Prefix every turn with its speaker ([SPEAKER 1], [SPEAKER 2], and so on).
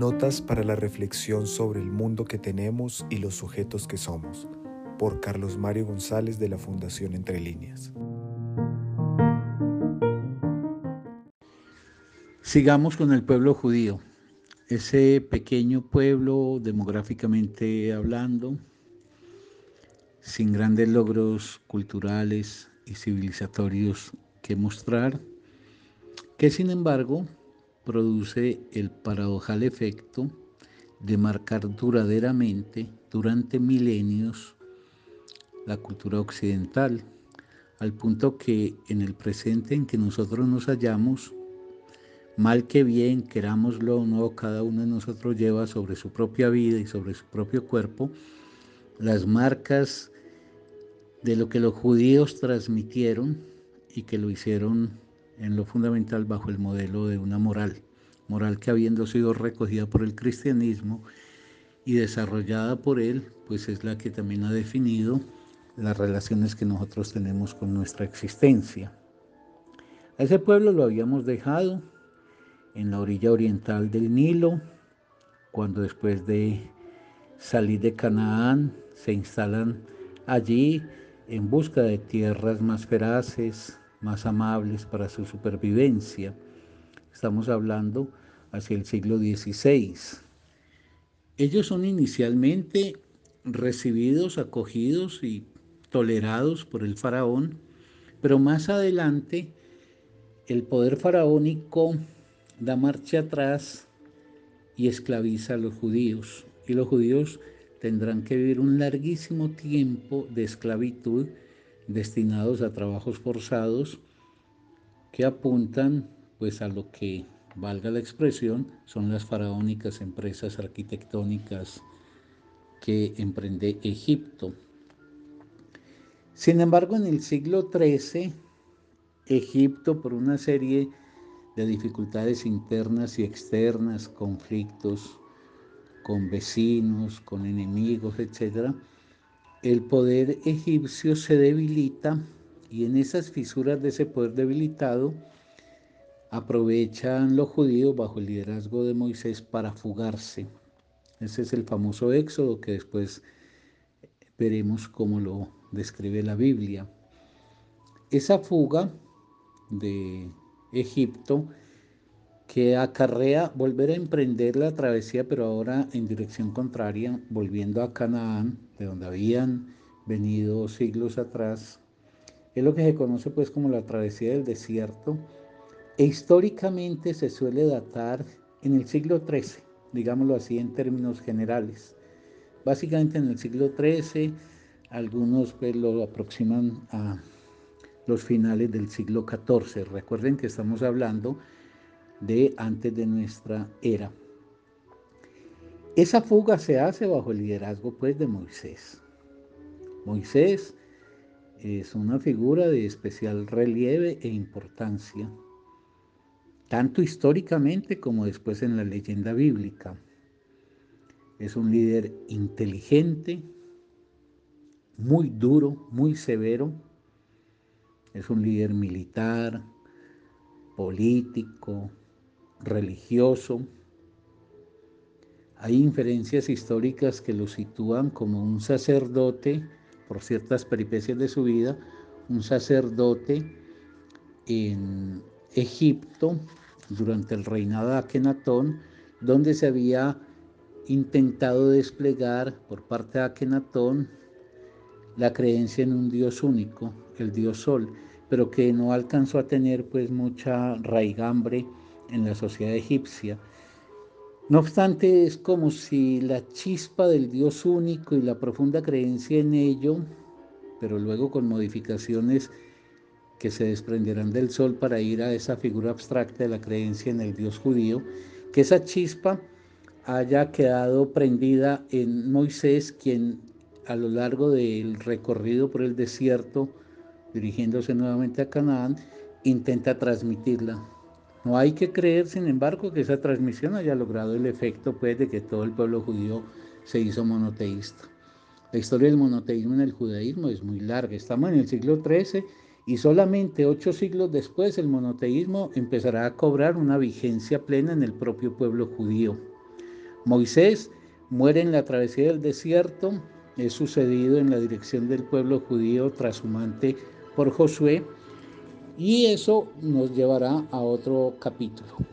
[SPEAKER 1] Notas para la reflexión sobre el mundo que tenemos y los sujetos que somos, por Carlos Mario González de la Fundación Entre Líneas.
[SPEAKER 2] Sigamos con el pueblo judío, ese pequeño pueblo demográficamente hablando, sin grandes logros culturales y civilizatorios que mostrar, que sin embargo produce el paradojal efecto de marcar duraderamente durante milenios la cultura occidental, al punto que en el presente en que nosotros nos hallamos, mal que bien, querámoslo o no, cada uno de nosotros lleva sobre su propia vida y sobre su propio cuerpo las marcas de lo que los judíos transmitieron y que lo hicieron en lo fundamental bajo el modelo de una moral, moral que habiendo sido recogida por el cristianismo y desarrollada por él, pues es la que también ha definido las relaciones que nosotros tenemos con nuestra existencia. A ese pueblo lo habíamos dejado en la orilla oriental del Nilo, cuando después de salir de Canaán se instalan allí en busca de tierras más feraces, más amables para su supervivencia. Estamos hablando hacia el siglo XVI. Ellos son inicialmente recibidos, acogidos y tolerados por el faraón, pero más adelante el poder faraónico da marcha atrás y esclaviza a los judíos. Y los judíos tendrán que vivir un larguísimo tiempo de esclavitud destinados a trabajos forzados que apuntan pues a lo que valga la expresión son las faraónicas empresas arquitectónicas que emprende Egipto. Sin embargo, en el siglo XIII, Egipto, por una serie de dificultades internas y externas, conflictos con vecinos, con enemigos, etc., el poder egipcio se debilita y en esas fisuras de ese poder debilitado aprovechan los judíos bajo el liderazgo de Moisés para fugarse. Ese es el famoso éxodo que después veremos cómo lo describe la Biblia. Esa fuga de Egipto que acarrea volver a emprender la travesía, pero ahora en dirección contraria, volviendo a Canaán, de donde habían venido siglos atrás. Es lo que se conoce pues como la travesía del desierto e históricamente se suele datar en el siglo XIII, digámoslo así en términos generales. Básicamente en el siglo XIII, algunos pues lo aproximan a los finales del siglo XIV. Recuerden que estamos hablando de antes de nuestra era. Esa fuga se hace bajo el liderazgo pues de Moisés. Moisés es una figura de especial relieve e importancia, tanto históricamente como después en la leyenda bíblica. Es un líder inteligente, muy duro, muy severo. Es un líder militar, político, religioso. Hay inferencias históricas que lo sitúan como un sacerdote, por ciertas peripecias de su vida, un sacerdote en Egipto durante el reinado de Akenatón, donde se había intentado desplegar por parte de Akenatón la creencia en un Dios único, el Dios Sol, pero que no alcanzó a tener pues mucha raigambre en la sociedad egipcia. No obstante, es como si la chispa del Dios único y la profunda creencia en ello, pero luego con modificaciones que se desprenderán del sol para ir a esa figura abstracta de la creencia en el Dios judío, que esa chispa haya quedado prendida en Moisés, quien a lo largo del recorrido por el desierto, dirigiéndose nuevamente a Canaán, intenta transmitirla no hay que creer, sin embargo, que esa transmisión haya logrado el efecto pues, de que todo el pueblo judío se hizo monoteísta. La historia del monoteísmo en el judaísmo es muy larga. Estamos en el siglo XIII y solamente ocho siglos después el monoteísmo empezará a cobrar una vigencia plena en el propio pueblo judío. Moisés muere en la travesía del desierto, es sucedido en la dirección del pueblo judío trashumante por Josué, y eso nos llevará a otro capítulo.